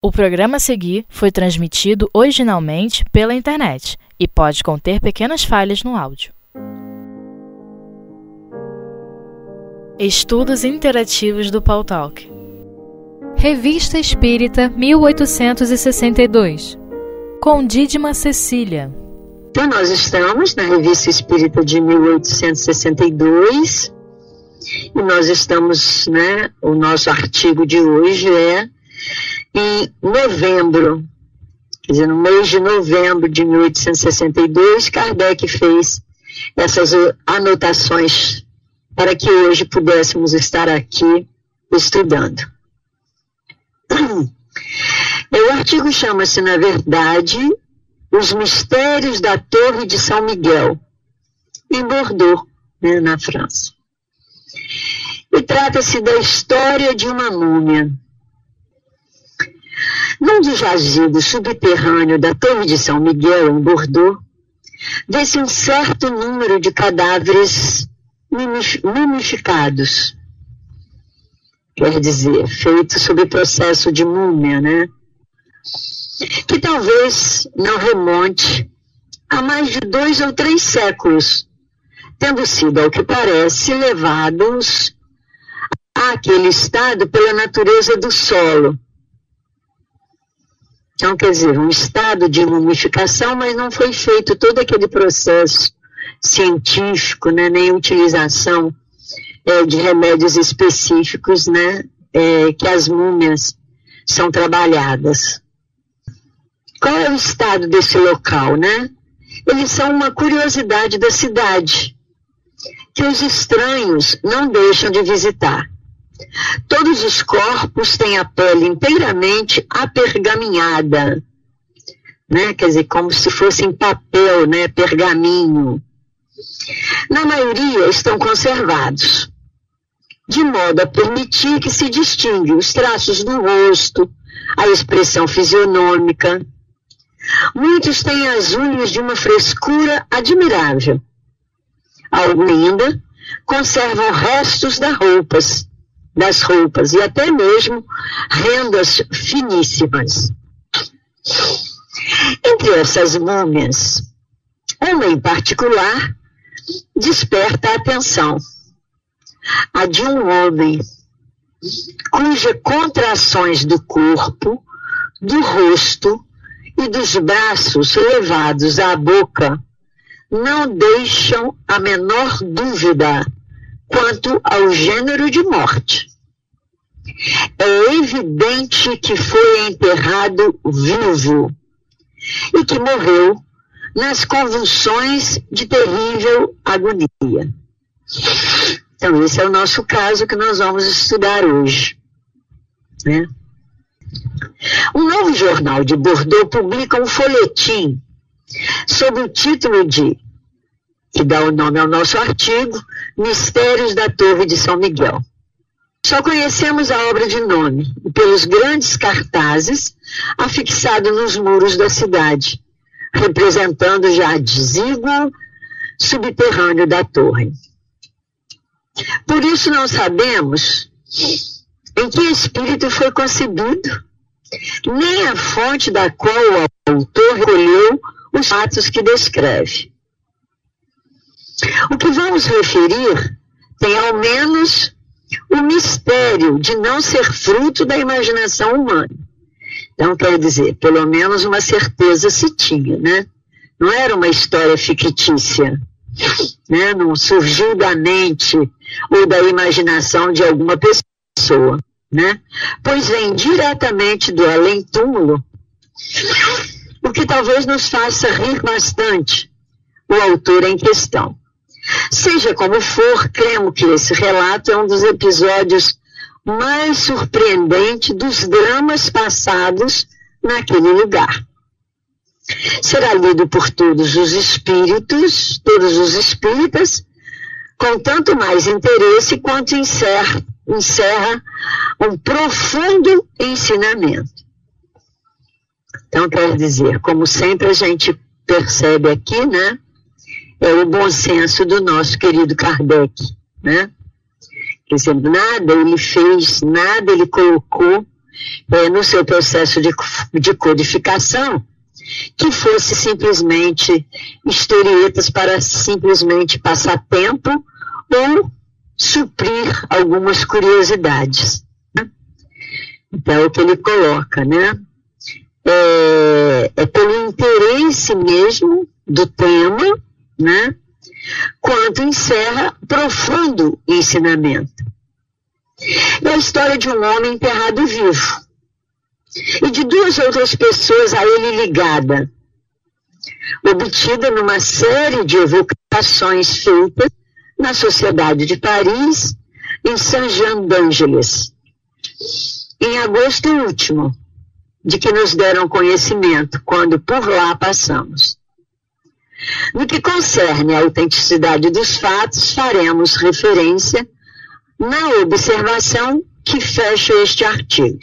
O programa a seguir foi transmitido originalmente pela internet e pode conter pequenas falhas no áudio. Estudos Interativos do Paul Talk. Revista Espírita 1862 Com Dídima Cecília. Então nós estamos na Revista Espírita de 1862 e nós estamos, né, o nosso artigo de hoje é em novembro, quer dizer, no mês de novembro de 1862, Kardec fez essas anotações para que hoje pudéssemos estar aqui estudando. O artigo chama-se, na verdade, Os Mistérios da Torre de São Miguel, em Bordeaux, né, na França. E trata-se da história de uma múmia num dos jazidos subterrâneos da Torre de São Miguel, em Bordeaux, vê-se um certo número de cadáveres mumificados. Quer dizer, feitos sob processo de múmia, né? Que talvez não remonte a mais de dois ou três séculos, tendo sido, ao que parece, levados àquele estado pela natureza do solo então, quer dizer, um estado de mumificação, mas não foi feito todo aquele processo científico, né, nem utilização é, de remédios específicos, né, é, que as múmias são trabalhadas. Qual é o estado desse local, né? Eles são uma curiosidade da cidade, que os estranhos não deixam de visitar. Todos os corpos têm a pele inteiramente apergaminhada, né? Quer dizer, como se fosse em papel, né? Pergaminho. Na maioria estão conservados, de modo a permitir que se distingue os traços do rosto, a expressão fisionômica. Muitos têm as unhas de uma frescura admirável. Alguns ainda conservam restos das roupas, das roupas e até mesmo rendas finíssimas. Entre essas múmias, uma em particular desperta a atenção. A de um homem cujas contrações do corpo, do rosto e dos braços levados à boca não deixam a menor dúvida quanto ao gênero de morte. É evidente que foi enterrado vivo e que morreu nas convulsões de terrível agonia. Então, esse é o nosso caso que nós vamos estudar hoje. Né? Um novo jornal de Bordeaux publica um folhetim sob o título de, que dá o nome ao nosso artigo, Mistérios da Torre de São Miguel. Só conhecemos a obra de nome e pelos grandes cartazes afixados nos muros da cidade, representando já desíguo subterrâneo da torre. Por isso não sabemos em que espírito foi concebido, nem a fonte da qual o autor recolheu os fatos que descreve. O que vamos referir tem ao menos o mistério de não ser fruto da imaginação humana. Então, quer dizer, pelo menos uma certeza se tinha, né? Não era uma história fictícia, né? Não surgiu da mente ou da imaginação de alguma pessoa, né? Pois vem diretamente do além-túmulo, o que talvez nos faça rir bastante o autor em questão. Seja como for, cremos que esse relato é um dos episódios mais surpreendentes dos dramas passados naquele lugar. Será lido por todos os espíritos, todos os espíritas, com tanto mais interesse quanto encerra, encerra um profundo ensinamento. Então, quer dizer, como sempre a gente percebe aqui, né? É o bom senso do nosso querido Kardec, né? Quer dizer, nada ele fez, nada ele colocou é, no seu processo de, de codificação, que fosse simplesmente historietas para simplesmente passar tempo ou suprir algumas curiosidades. Né? Então, é o que ele coloca, né? É, é pelo interesse mesmo do tema, né? Quanto encerra profundo ensinamento. É a história de um homem enterrado vivo e de duas outras pessoas a ele ligada, obtida numa série de evocações feitas na Sociedade de Paris, em Saint-Jean d'Angeles, em agosto último, de que nos deram conhecimento quando por lá passamos. No que concerne à autenticidade dos fatos, faremos referência na observação que fecha este artigo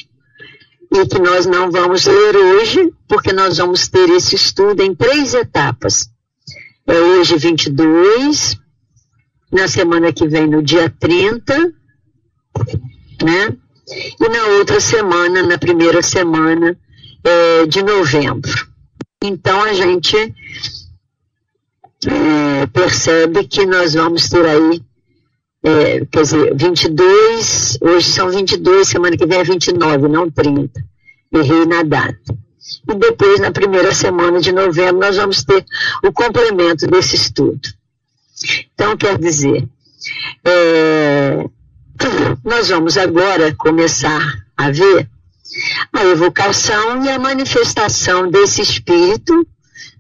e que nós não vamos ler hoje, porque nós vamos ter esse estudo em três etapas. É hoje 22, na semana que vem no dia 30, né? E na outra semana, na primeira semana é, de novembro. Então a gente é, percebe que nós vamos ter aí, é, quer dizer, 22, hoje são 22, semana que vem é 29, não 30. Errei na data. E depois, na primeira semana de novembro, nós vamos ter o complemento desse estudo. Então, quer dizer, é, nós vamos agora começar a ver a evocação e a manifestação desse espírito,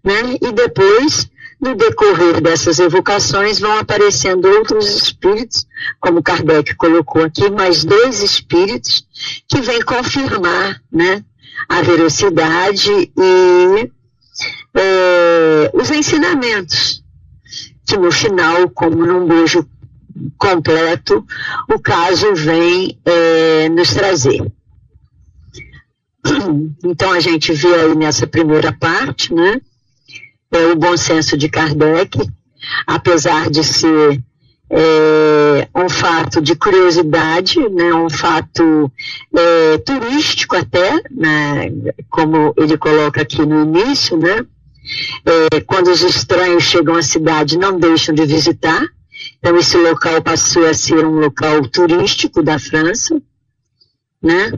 né? E depois, no decorrer dessas evocações, vão aparecendo outros espíritos, como Kardec colocou aqui, mais dois espíritos que vêm confirmar, né? A veracidade e é, os ensinamentos que no final, como num beijo completo, o caso vem é, nos trazer. Então a gente vê aí nessa primeira parte, né, é, o bom senso de Kardec, apesar de ser é, um fato de curiosidade, né, um fato é, turístico até, né, como ele coloca aqui no início, né, é, quando os estranhos chegam à cidade, não deixam de visitar. Então, esse local passou a ser um local turístico da França, né?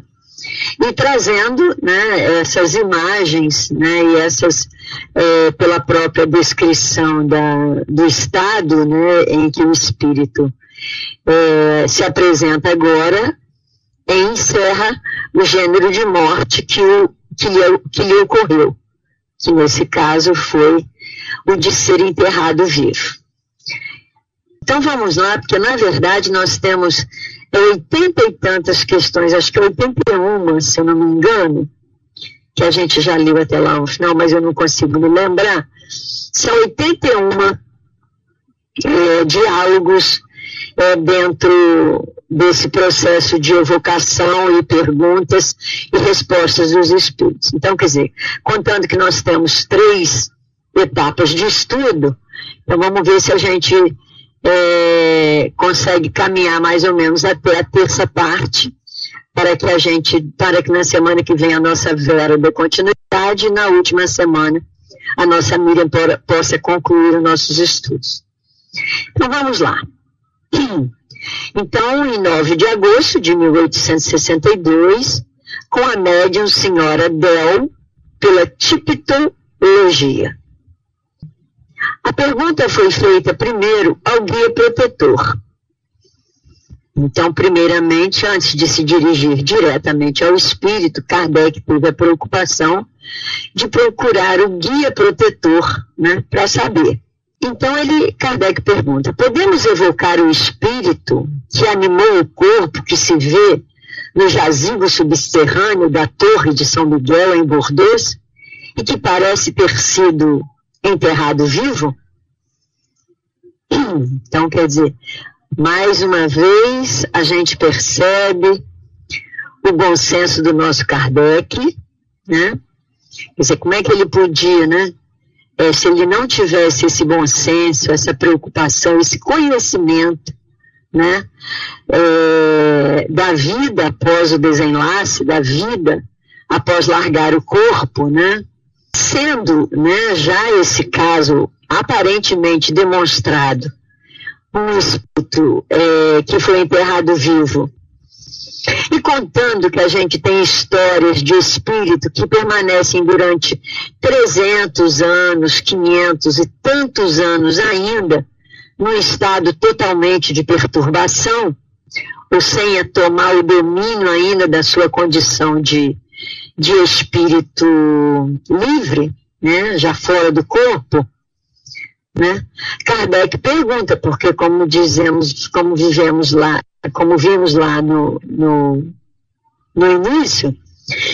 E trazendo né, essas imagens né, e essas, é, pela própria descrição da, do estado né, em que o espírito é, se apresenta agora, encerra o gênero de morte que, o, que, lhe, que lhe ocorreu que nesse caso foi o de ser enterrado vivo. Então vamos lá, porque na verdade nós temos oitenta e tantas questões, acho que 81, se eu não me engano, que a gente já leu até lá no final, mas eu não consigo me lembrar. São 81 é, diálogos é, dentro desse processo de evocação e perguntas e respostas dos espíritos. Então, quer dizer, contando que nós temos três etapas de estudo, então vamos ver se a gente é, consegue caminhar mais ou menos até a terça parte, para que a gente, para que na semana que vem a nossa Vera dê continuidade e na última semana a nossa Miriam possa concluir os nossos estudos. Então vamos lá. Então, em 9 de agosto de 1862, com a médium senhora Del, pela tipitologia. A pergunta foi feita primeiro ao guia protetor. Então, primeiramente, antes de se dirigir diretamente ao espírito, Kardec teve a preocupação de procurar o guia protetor, né, para saber então ele, Kardec pergunta: podemos evocar o espírito que animou o corpo que se vê no jazigo subterrâneo da Torre de São Miguel em Bordeaux e que parece ter sido enterrado vivo? Então, quer dizer, mais uma vez a gente percebe o bom senso do nosso Kardec, né? Quer dizer, como é que ele podia, né? é, se ele não tivesse esse bom senso, essa preocupação, esse conhecimento né, é, da vida após o desenlace, da vida após largar o corpo, né, sendo né, já esse caso aparentemente demonstrado um espírito é, que foi enterrado vivo. E contando que a gente tem histórias de espírito que permanecem durante 300 anos, 500 e tantos anos ainda, num estado totalmente de perturbação, ou sem tomar o domínio ainda da sua condição de, de espírito livre, né, já fora do corpo, né? Kardec pergunta, porque como dizemos, como vivemos lá, como vimos lá no, no, no início,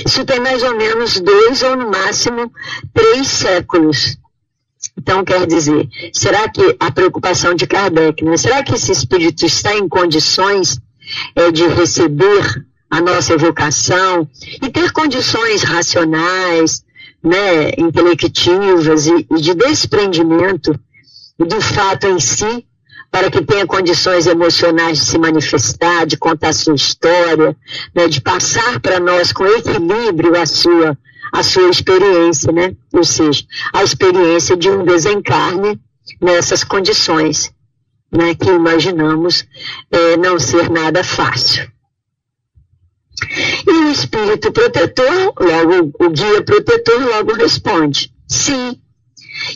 isso tem mais ou menos dois ou no máximo três séculos. Então, quer dizer, será que a preocupação de Kardec, né? será que esse espírito está em condições é, de receber a nossa evocação e ter condições racionais, né, intelectivas e, e de desprendimento do fato em si, para que tenha condições emocionais de se manifestar, de contar sua história, né, de passar para nós com equilíbrio a sua, a sua experiência, né? Ou seja, a experiência de um desencarne nessas condições, né, que imaginamos é, não ser nada fácil. E o espírito protetor, logo, o guia protetor logo responde: sim,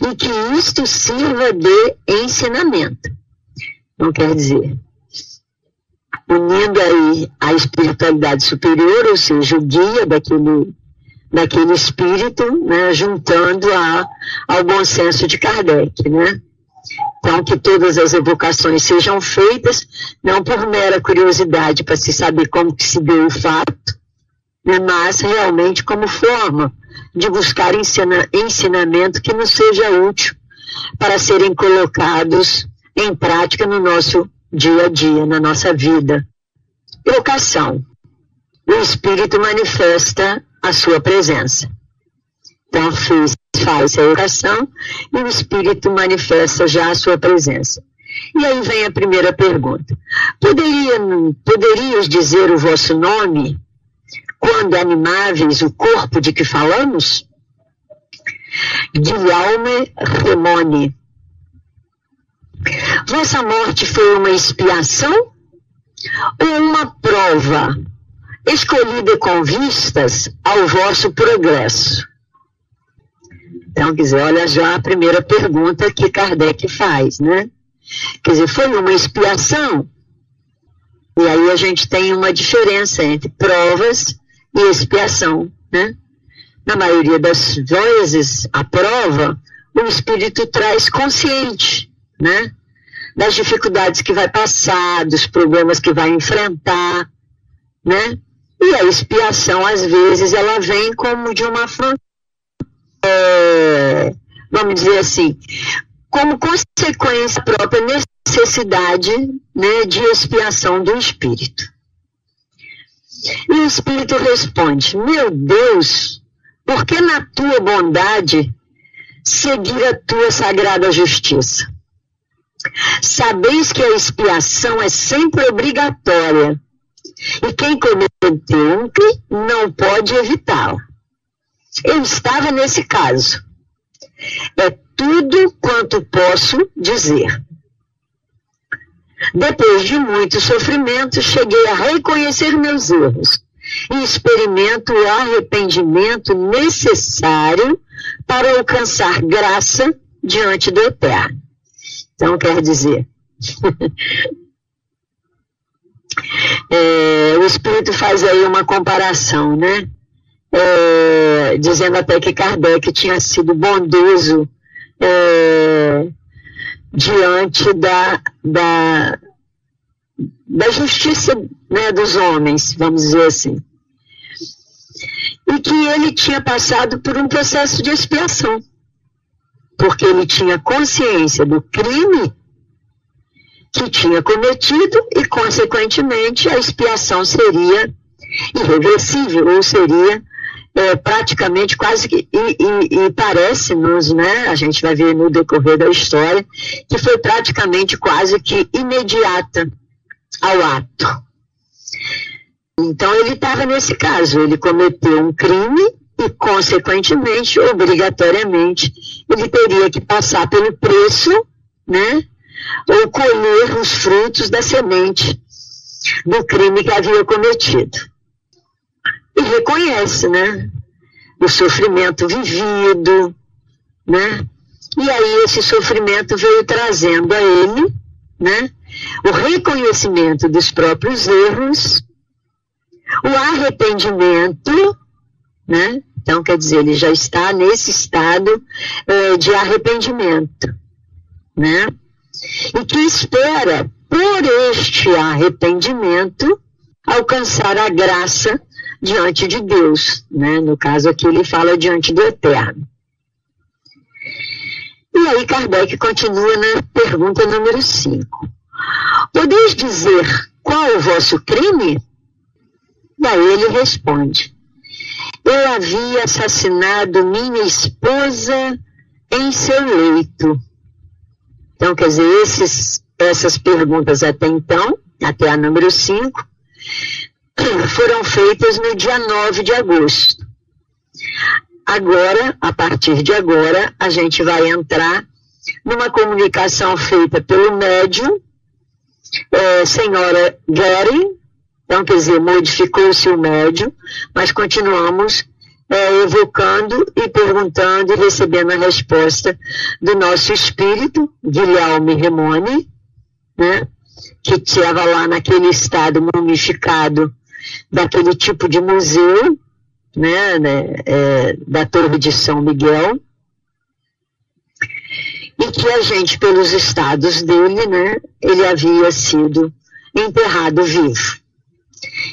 e que isto sirva de ensinamento. Não quer dizer, unindo aí a espiritualidade superior, ou seja, o guia daquele, daquele espírito, né, juntando a, ao bom senso de Kardec, né? Então, que todas as evocações sejam feitas, não por mera curiosidade para se saber como que se deu o fato, né, mas realmente como forma de buscar ensina, ensinamento que nos seja útil para serem colocados em prática no nosso dia a dia, na nossa vida. Evocação. O Espírito manifesta a sua presença. Então, fez, faz a evocação e o Espírito manifesta já a sua presença. E aí vem a primeira pergunta. Poderia, poderias dizer o vosso nome quando animáveis o corpo de que falamos? Guilherme Remone. Vossa morte foi uma expiação ou uma prova escolhida com vistas ao vosso progresso? Então, quer dizer, olha já a primeira pergunta que Kardec faz, né? Quer dizer, foi uma expiação? E aí a gente tem uma diferença entre provas e expiação, né? Na maioria das vezes, a prova, o espírito traz consciente, né? Das dificuldades que vai passar, dos problemas que vai enfrentar, né? E a expiação, às vezes, ela vem como de uma é, vamos dizer assim, como consequência própria necessidade né, de expiação do espírito. E o Espírito responde: Meu Deus, por que na tua bondade seguir a tua sagrada justiça? Sabeis que a expiação é sempre obrigatória e quem cometeu um crime não pode evitá-la. Eu estava nesse caso. É tudo quanto posso dizer. Depois de muito sofrimento, cheguei a reconhecer meus erros e experimento o arrependimento necessário para alcançar graça diante do Eterno. Então, quer dizer, é, o Espírito faz aí uma comparação, né? É, dizendo até que Kardec tinha sido bondoso é, diante da, da, da justiça né, dos homens, vamos dizer assim. E que ele tinha passado por um processo de expiação, porque ele tinha consciência do crime que tinha cometido e, consequentemente, a expiação seria irreversível, ou seria é, praticamente quase que, e, e, e parece-nos, né, a gente vai ver no decorrer da história, que foi praticamente quase que imediata ao ato. Então ele estava nesse caso, ele cometeu um crime e, consequentemente, obrigatoriamente, ele teria que passar pelo preço, né? Ou colher os frutos da semente do crime que havia cometido. E reconhece, né? O sofrimento vivido, né? E aí esse sofrimento veio trazendo a ele, né? O reconhecimento dos próprios erros o arrependimento, né? Então, quer dizer, ele já está nesse estado é, de arrependimento, né? E que espera, por este arrependimento, alcançar a graça diante de Deus, né? No caso aqui ele fala diante do Eterno. E aí Kardec continua na pergunta número 5. Podeis dizer qual o vosso crime? E aí ele responde: Eu havia assassinado minha esposa em seu leito. Então, quer dizer, esses, essas perguntas até então, até a número 5, foram feitas no dia 9 de agosto. Agora, a partir de agora, a gente vai entrar numa comunicação feita pelo médium, é, senhora Gary, então, quer dizer, modificou-se o médio, mas continuamos é, evocando e perguntando e recebendo a resposta do nosso espírito, Guilherme Remone, né, que estava lá naquele estado mumificado daquele tipo de museu, né, né é, da Torre de São Miguel, e que a gente, pelos estados dele, né, ele havia sido enterrado vivo.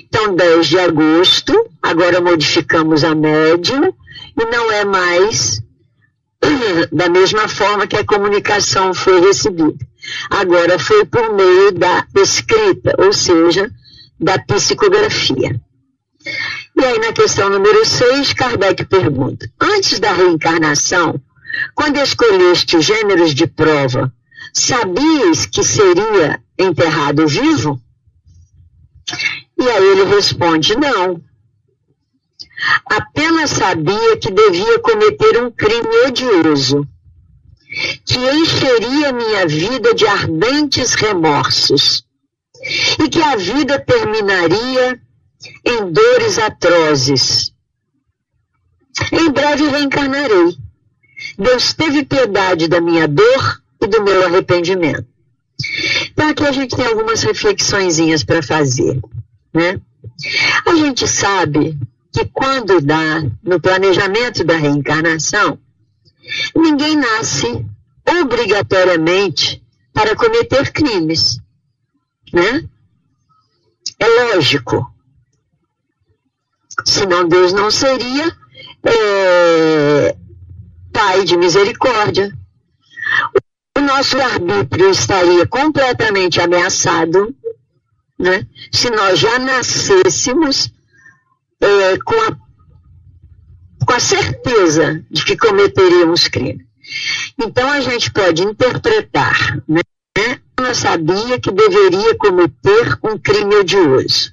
Então, 10 de agosto, agora modificamos a média e não é mais da mesma forma que a comunicação foi recebida. Agora foi por meio da escrita, ou seja, da psicografia. E aí, na questão número 6, Kardec pergunta: Antes da reencarnação, quando escolheste os gêneros de prova, sabias que seria enterrado vivo? E aí ele responde: não. Apenas sabia que devia cometer um crime odioso, que encheria minha vida de ardentes remorsos, e que a vida terminaria em dores atrozes. Em breve reencarnarei. Deus teve piedade da minha dor e do meu arrependimento. Então aqui a gente tem algumas reflexõezinhas para fazer. Né? A gente sabe que quando dá no planejamento da reencarnação, ninguém nasce obrigatoriamente para cometer crimes, né? É lógico. Senão Deus não seria é, Pai de misericórdia. O nosso arbítrio estaria completamente ameaçado né? se nós já nascêssemos é, com, a, com a certeza de que cometeríamos crime. Então a gente pode interpretar, né? Eu sabia que deveria cometer um crime odioso.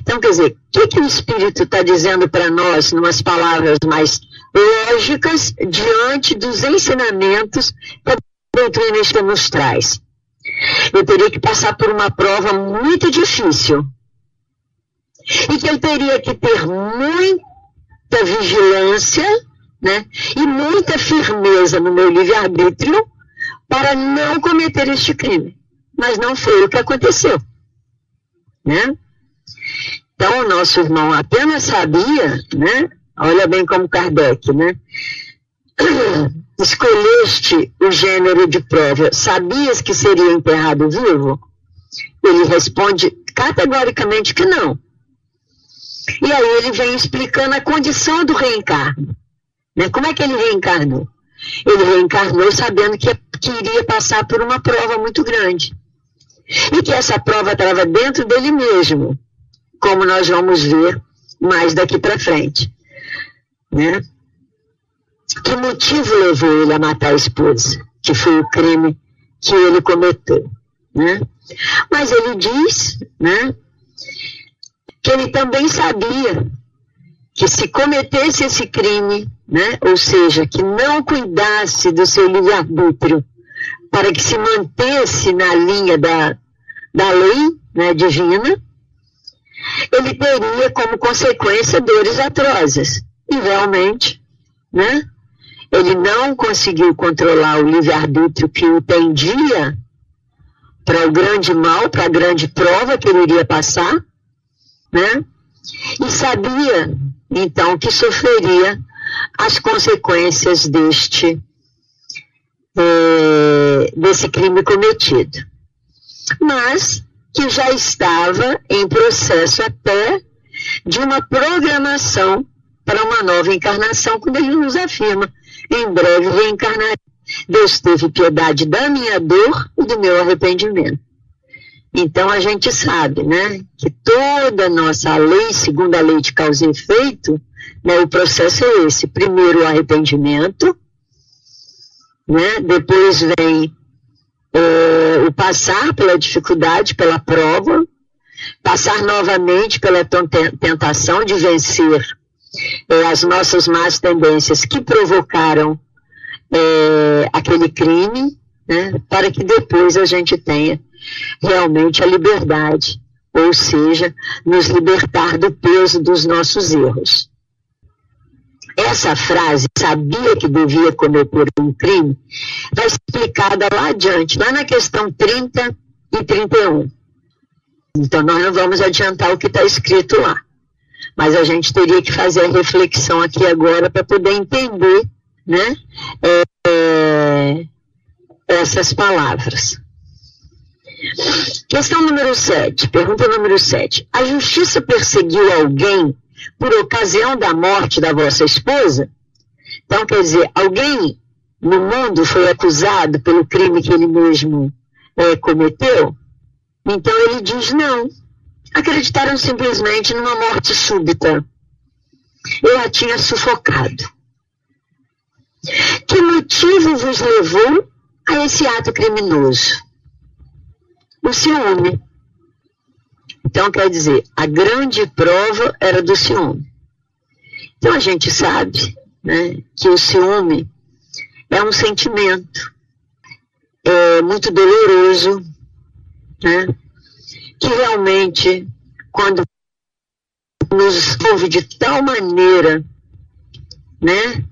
Então, quer dizer, o que, que o Espírito está dizendo para nós, numas palavras mais lógicas, diante dos ensinamentos que a doutrina nos traz? eu teria que passar por uma prova muito difícil. E que eu teria que ter muita vigilância, né? E muita firmeza no meu livre-arbítrio para não cometer este crime. Mas não foi o que aconteceu. Né? Então, o nosso irmão apenas sabia, né? Olha bem como Kardec, né? escolheste o gênero de prova, sabias que seria enterrado vivo? Ele responde categoricamente que não. E aí ele vem explicando a condição do reencarno. Né? Como é que ele reencarnou? Ele reencarnou sabendo que, que iria passar por uma prova muito grande. E que essa prova estava dentro dele mesmo, como nós vamos ver mais daqui para frente. Né? Que motivo levou ele a matar a esposa? Que foi o crime que ele cometeu. Né? Mas ele diz, né, que ele também sabia que se cometesse esse crime, né, ou seja, que não cuidasse do seu livre-arbítrio para que se mantesse na linha da, da lei né, divina, ele teria como consequência dores atrozes. E realmente, né, ele não conseguiu controlar o livre-arbítrio que o tendia para o grande mal, para a grande prova que ele iria passar, né? E sabia, então, que sofreria as consequências deste é, desse crime cometido. Mas que já estava em processo até de uma programação para uma nova encarnação, quando ele nos afirma, em breve reencarnarei. Deus teve piedade da minha dor e do meu arrependimento. Então a gente sabe, né, que toda nossa lei, segundo a lei de causa e efeito, né, o processo é esse: primeiro o arrependimento, né, depois vem é, o passar pela dificuldade, pela prova, passar novamente pela tentação de vencer é, as nossas más tendências que provocaram é, aquele crime, né, para que depois a gente tenha realmente a liberdade, ou seja, nos libertar do peso dos nossos erros. Essa frase, sabia que devia cometer um crime, vai explicada lá adiante, lá na questão 30 e 31. Então, nós não vamos adiantar o que está escrito lá. Mas a gente teria que fazer a reflexão aqui agora para poder entender né, é, é, essas palavras. Questão número 7, pergunta número 7. A justiça perseguiu alguém por ocasião da morte da vossa esposa? Então, quer dizer, alguém no mundo foi acusado pelo crime que ele mesmo é, cometeu? Então ele diz não. Acreditaram simplesmente numa morte súbita. Eu a tinha sufocado. Que motivo vos levou a esse ato criminoso? O ciúme. Então, quer dizer, a grande prova era do ciúme. Então, a gente sabe né, que o ciúme é um sentimento é, muito doloroso, né, que realmente, quando nos envolve de tal maneira, né,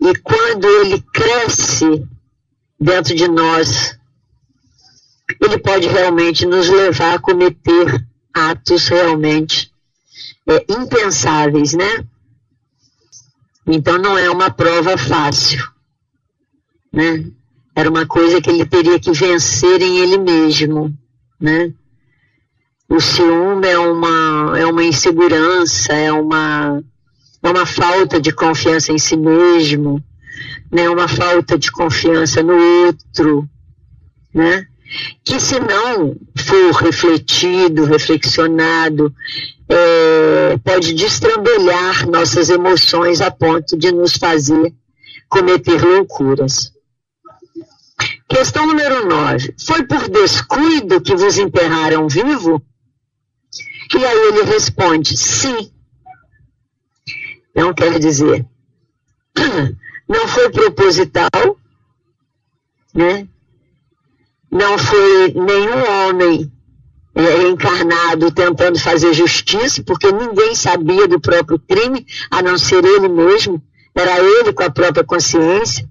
e quando ele cresce dentro de nós, ele pode realmente nos levar a cometer atos realmente é, impensáveis, né? Então não é uma prova fácil, né? Era uma coisa que ele teria que vencer em ele mesmo, né? O ciúme é uma, é uma insegurança, é uma, é uma falta de confiança em si mesmo, né? Uma falta de confiança no outro, né? Que se não for refletido, reflexionado, é, pode destrambelhar nossas emoções a ponto de nos fazer cometer loucuras. Questão número 9. Foi por descuido que vos enterraram vivo? E aí ele responde, sim. Não quer dizer, não foi proposital, né? Não foi nenhum homem é, encarnado tentando fazer justiça, porque ninguém sabia do próprio crime, a não ser ele mesmo, era ele com a própria consciência.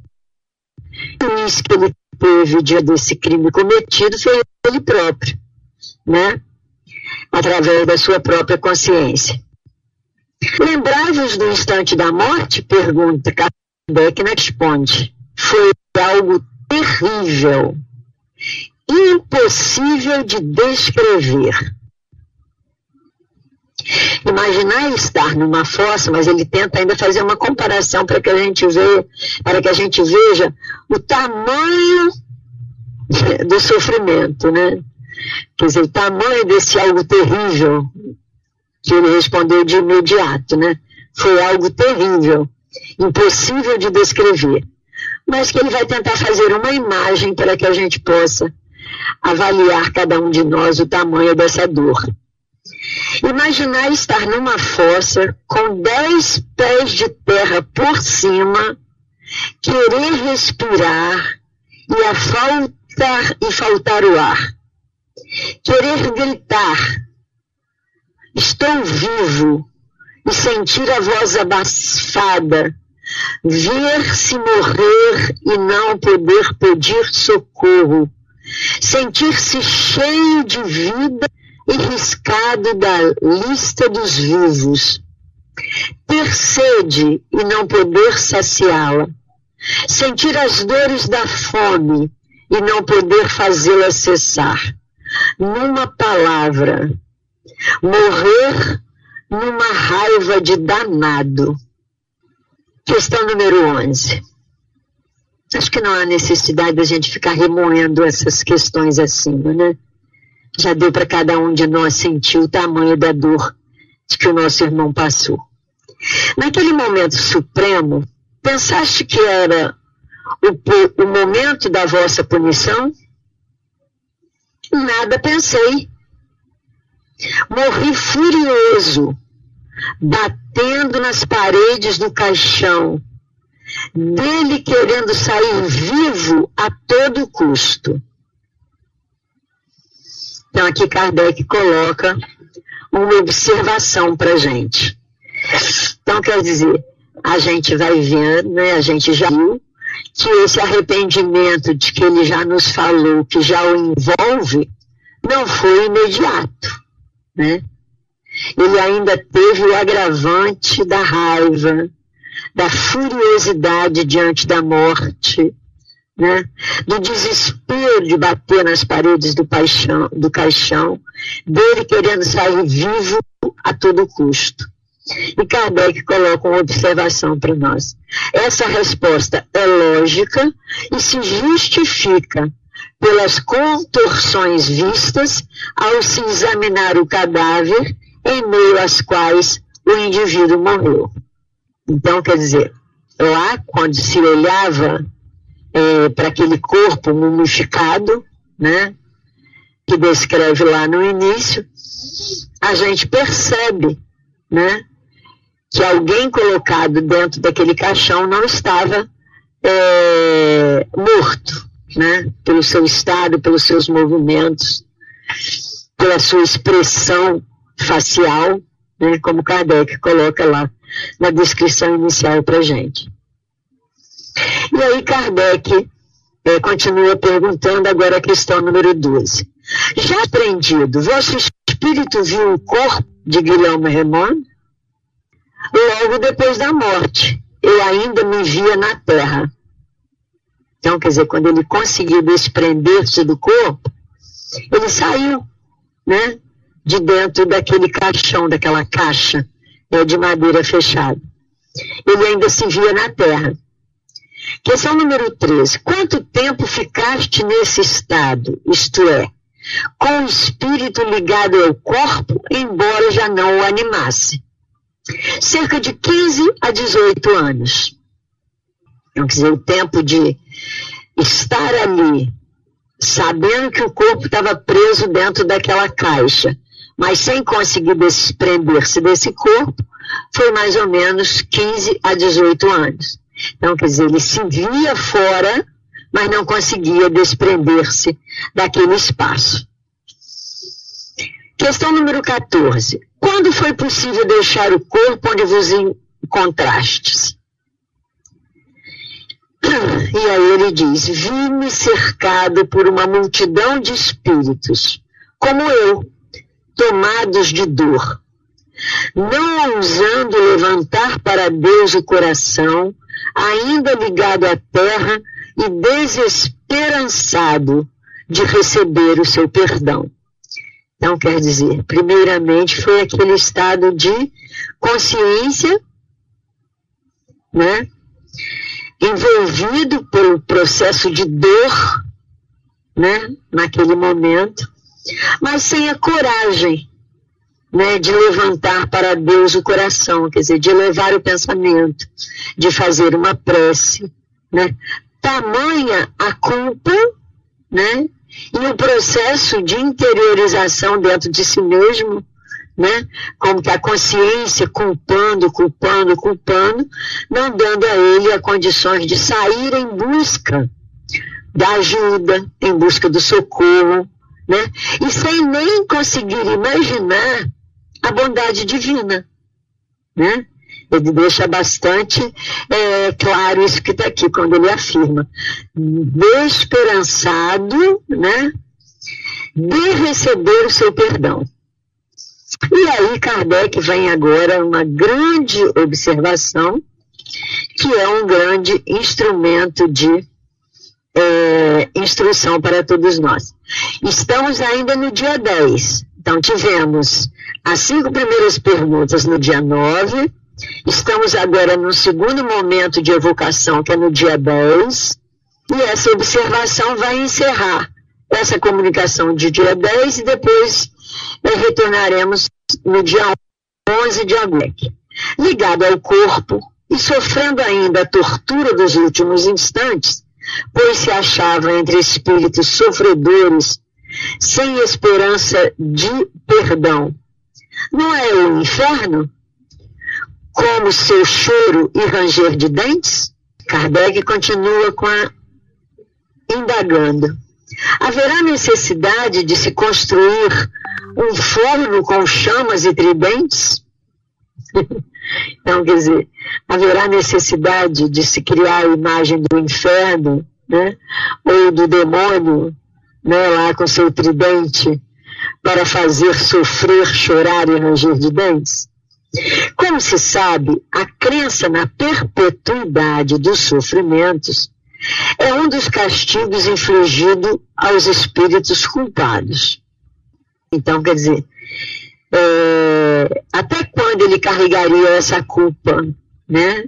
E isso que ele teve dia desse crime cometido foi ele próprio, né? Através da sua própria consciência. Lembrai-vos do instante da morte? Pergunta Kardec responde. Foi algo terrível impossível de descrever. Imaginar estar numa fossa, mas ele tenta ainda fazer uma comparação para que a gente veja, para que a gente veja o tamanho do sofrimento, né? Quer dizer, o tamanho desse algo terrível que ele respondeu de imediato, né? Foi algo terrível, impossível de descrever, mas que ele vai tentar fazer uma imagem para que a gente possa avaliar cada um de nós o tamanho dessa dor. Imaginar estar numa fossa com dez pés de terra por cima, querer respirar e a faltar e faltar o ar. Querer gritar, estou vivo, e sentir a voz abafada, ver-se morrer e não poder pedir socorro, sentir-se cheio de vida e riscado da lista dos vivos, ter sede e não poder saciá-la, sentir as dores da fome e não poder fazê-la cessar. Numa palavra, morrer numa raiva de danado. Questão número 11. Acho que não há necessidade da gente ficar remoendo essas questões assim, né? Já deu para cada um de nós sentir o tamanho da dor que o nosso irmão passou. Naquele momento supremo, pensaste que era o, o momento da vossa punição? Nada pensei. Morri furioso, batendo nas paredes do caixão, dele querendo sair vivo a todo custo. Então aqui Kardec coloca uma observação para gente. Então quer dizer, a gente vai vendo, né, a gente já viu que esse arrependimento de que ele já nos falou, que já o envolve, não foi imediato, né? Ele ainda teve o agravante da raiva, da furiosidade diante da morte, né? do desespero de bater nas paredes do, paixão, do caixão, dele querendo sair vivo a todo custo. E Kardec coloca uma observação para nós. Essa resposta é lógica e se justifica pelas contorções vistas ao se examinar o cadáver em meio às quais o indivíduo morreu. Então, quer dizer, lá quando se olhava é, para aquele corpo mumificado, né, que descreve lá no início, a gente percebe, né, que alguém colocado dentro daquele caixão não estava é, morto, né, pelo seu estado, pelos seus movimentos, pela sua expressão facial, né, como Kardec coloca lá na descrição inicial para gente. E aí Kardec é, continua perguntando agora a questão número 12. Já aprendido, vosso espírito viu o corpo de Guilherme Remond? Logo depois da morte, eu ainda me via na terra. Então, quer dizer, quando ele conseguiu desprender-se do corpo, ele saiu, né? de dentro daquele caixão, daquela caixa né, de madeira fechada. Ele ainda se via na terra. Questão número 13. Quanto tempo ficaste nesse estado, isto é, com o espírito ligado ao corpo, embora já não o animasse? Cerca de 15 a 18 anos. Então, quer dizer, o tempo de estar ali, sabendo que o corpo estava preso dentro daquela caixa, mas sem conseguir desprender-se desse corpo, foi mais ou menos 15 a 18 anos. Então, quer dizer, ele se via fora, mas não conseguia desprender-se daquele espaço. Questão número 14. Quando foi possível deixar o corpo onde vos encontrastes? E aí ele diz: Vi-me cercado por uma multidão de espíritos, como eu, tomados de dor, não ousando levantar para Deus o coração, ainda ligado à terra e desesperançado de receber o seu perdão. Então, quer dizer, primeiramente foi aquele estado de consciência, né? Envolvido pelo processo de dor, né? Naquele momento, mas sem a coragem né, de levantar para Deus o coração, quer dizer, de elevar o pensamento, de fazer uma prece, né? Tamanha a culpa, né? e o processo de interiorização dentro de si mesmo, né? Como que a consciência culpando, culpando, culpando, não dando a ele a condições de sair em busca da ajuda, em busca do socorro, né? E sem nem conseguir imaginar a bondade divina, né? Ele deixa bastante é, claro isso que está aqui, quando ele afirma: desesperançado, né? De receber o seu perdão. E aí Kardec vem agora uma grande observação, que é um grande instrumento de é, instrução para todos nós. Estamos ainda no dia 10. Então, tivemos as cinco primeiras perguntas no dia 9. Estamos agora no segundo momento de evocação, que é no dia 10. E essa observação vai encerrar essa comunicação de dia 10 e depois é, retornaremos no dia 11 de agosto. Ligado ao corpo e sofrendo ainda a tortura dos últimos instantes, pois se achava entre espíritos sofredores, sem esperança de perdão. Não é o inferno? Como seu choro e ranger de dentes? Kardec continua com a indagando. Haverá necessidade de se construir um forno com chamas e tridentes? Então, quer dizer, haverá necessidade de se criar a imagem do inferno, né? Ou do demônio, né? Lá com seu tridente, para fazer sofrer, chorar e ranger de dentes? Como se sabe, a crença na perpetuidade dos sofrimentos é um dos castigos infligidos aos espíritos culpados. Então, quer dizer, é, até quando ele carregaria essa culpa, né?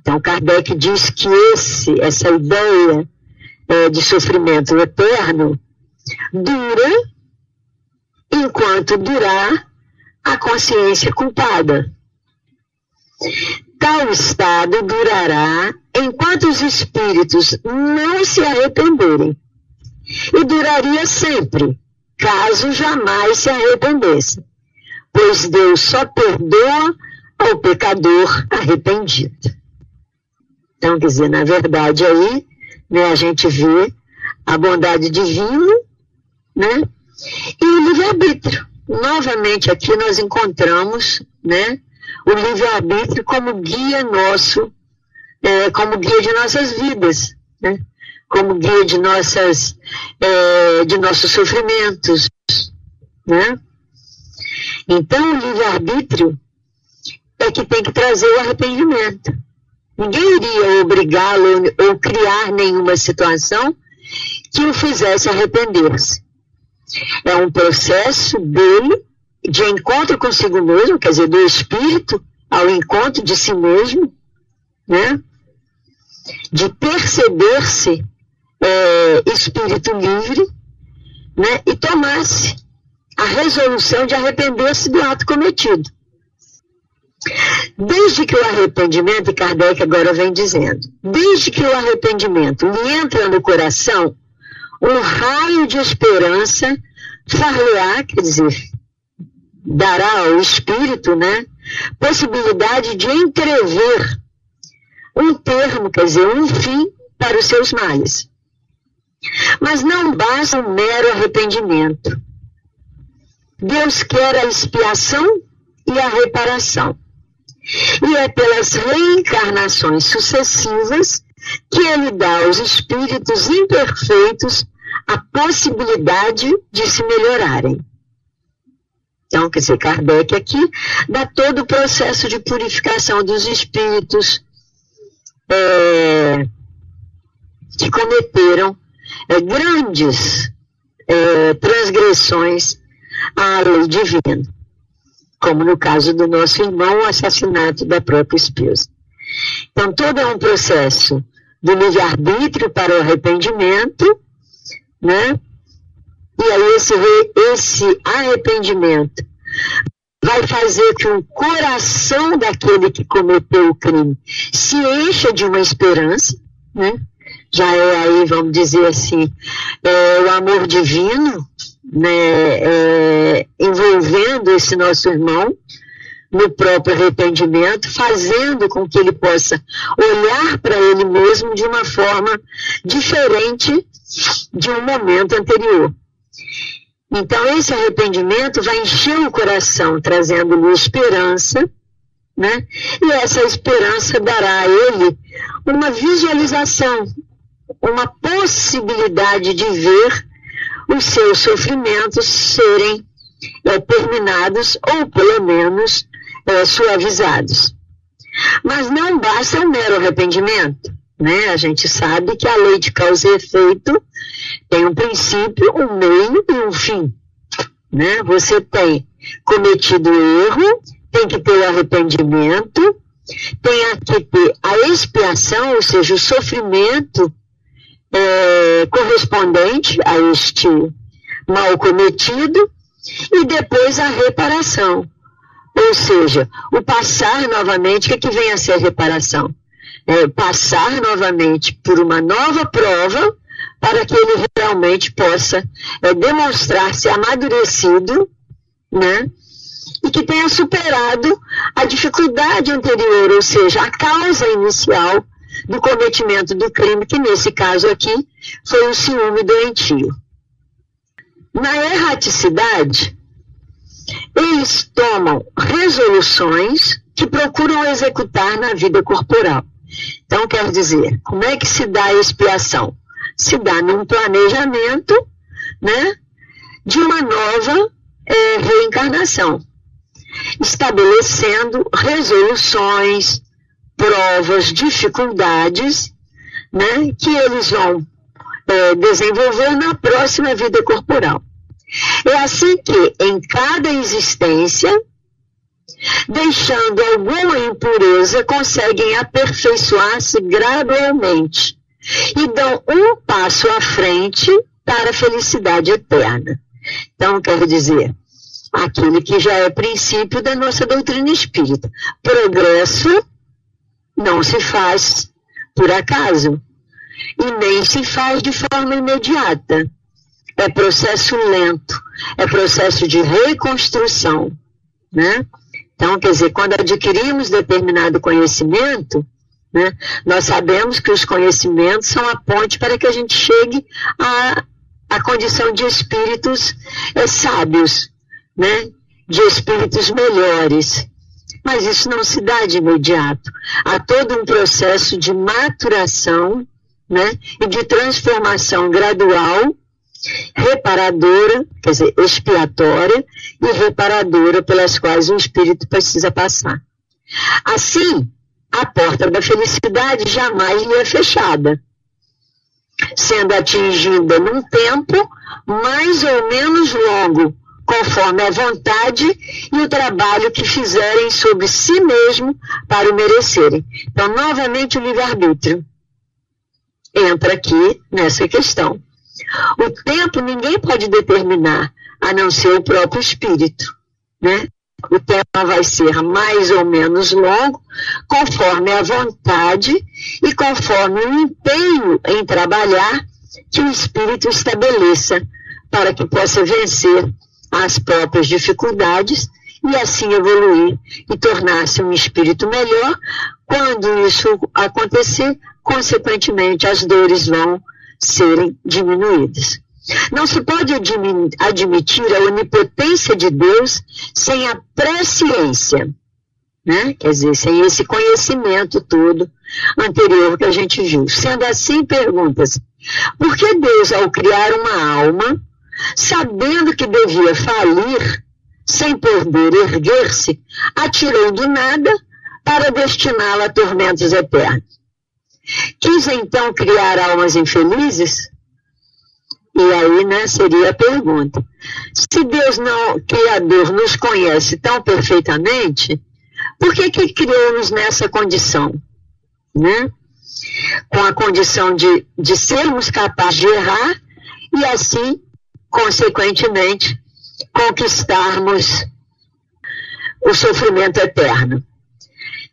Então Kardec diz que esse, essa ideia é, de sofrimento eterno dura enquanto durar a consciência culpada. Tal estado durará enquanto os espíritos não se arrependerem. E duraria sempre, caso jamais se arrependesse, pois Deus só perdoa ao pecador arrependido. Então, quer dizer, na verdade aí, né, a gente vê a bondade divina, né, e o livre-arbítrio. Novamente aqui nós encontramos, né, o livre-arbítrio como guia nosso, é, como guia de nossas vidas, né? como guia de nossas é, de nossos sofrimentos, né? Então o livre-arbítrio é que tem que trazer o arrependimento. Ninguém iria obrigá-lo ou criar nenhuma situação que o fizesse arrepender-se. É um processo dele de encontro consigo mesmo, quer dizer, do espírito ao encontro de si mesmo, né? De perceber-se é, espírito livre, né? E tomasse a resolução de arrepender-se do ato cometido. Desde que o arrependimento, e Kardec agora vem dizendo, desde que o arrependimento lhe entra no coração, um raio de esperança far-lhe-á, quer dizer, dará ao espírito, né, possibilidade de entrever um termo, quer dizer, um fim para os seus males. Mas não basta um mero arrependimento. Deus quer a expiação e a reparação. E é pelas reencarnações sucessivas que ele dá aos espíritos imperfeitos a possibilidade de se melhorarem. Então, quer dizer, Kardec aqui dá todo o processo de purificação dos espíritos é, que cometeram é, grandes é, transgressões à lei divina, como no caso do nosso irmão, o assassinato da própria esposa. Então, todo é um processo do livre-arbítrio para o arrependimento, né? E aí esse, esse arrependimento vai fazer que o coração daquele que cometeu o crime se encha de uma esperança, né? já é aí, vamos dizer assim, é, o amor divino, né, é, envolvendo esse nosso irmão no próprio arrependimento, fazendo com que ele possa olhar para ele mesmo de uma forma diferente de um momento anterior. Então, esse arrependimento vai encher o coração, trazendo-lhe esperança, né? E essa esperança dará a ele uma visualização, uma possibilidade de ver os seus sofrimentos serem é, terminados ou pelo menos é, suavizados. Mas não basta o mero arrependimento. Né? A gente sabe que a lei de causa e efeito tem um princípio, um meio e um fim. Né? Você tem cometido erro, tem que ter arrependimento, tem que ter a expiação, ou seja, o sofrimento é, correspondente a este mal cometido, e depois a reparação. Ou seja, o passar novamente, o que, é que vem a ser reparação? É passar novamente por uma nova prova para que ele realmente possa é, demonstrar-se amadurecido, né? E que tenha superado a dificuldade anterior, ou seja, a causa inicial do cometimento do crime, que nesse caso aqui foi o ciúme doentio. Na erraticidade, eles tomam resoluções que procuram executar na vida corporal. Então, quer dizer, como é que se dá a expiação? Se dá num planejamento, né, de uma nova é, reencarnação, estabelecendo resoluções, provas, dificuldades, né, que eles vão é, desenvolver na próxima vida corporal. É assim que, em cada existência, deixando alguma impureza, conseguem aperfeiçoar-se gradualmente e dão um passo à frente para a felicidade eterna. Então, quer dizer, aquilo que já é princípio da nossa doutrina espírita. Progresso não se faz por acaso e nem se faz de forma imediata é processo lento, é processo de reconstrução, né? Então, quer dizer, quando adquirimos determinado conhecimento, né, nós sabemos que os conhecimentos são a ponte para que a gente chegue à, à condição de espíritos é, sábios, né, de espíritos melhores. Mas isso não se dá de imediato. Há todo um processo de maturação né, e de transformação gradual reparadora, quer dizer, expiatória e reparadora pelas quais o espírito precisa passar. Assim, a porta da felicidade jamais lhe é fechada, sendo atingida num tempo mais ou menos longo, conforme a vontade e o trabalho que fizerem sobre si mesmo para o merecerem. Então, novamente, o livre-arbítrio entra aqui nessa questão. O tempo ninguém pode determinar, a não ser o próprio espírito, né? O tempo vai ser mais ou menos longo, conforme a vontade e conforme o empenho em trabalhar que o espírito estabeleça para que possa vencer as próprias dificuldades e assim evoluir e tornar-se um espírito melhor. Quando isso acontecer, consequentemente, as dores vão serem diminuídas. Não se pode admitir a onipotência de Deus sem a presciência, né? quer dizer, sem esse conhecimento todo anterior que a gente viu. Sendo assim, pergunta-se, por que Deus, ao criar uma alma, sabendo que devia falir, sem poder erguer-se, atirou do nada para destiná-la a tormentos eternos? Quis então criar almas infelizes? E aí, né, seria a pergunta. Se Deus não, Criador, nos conhece tão perfeitamente, por que que criou-nos nessa condição? Né? Com a condição de, de sermos capazes de errar e assim, consequentemente, conquistarmos o sofrimento eterno.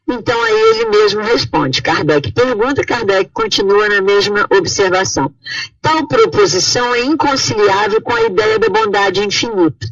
Então aí ele mesmo responde. Kardec pergunta, Kardec continua na mesma observação. Tal proposição é inconciliável com a ideia da bondade infinita.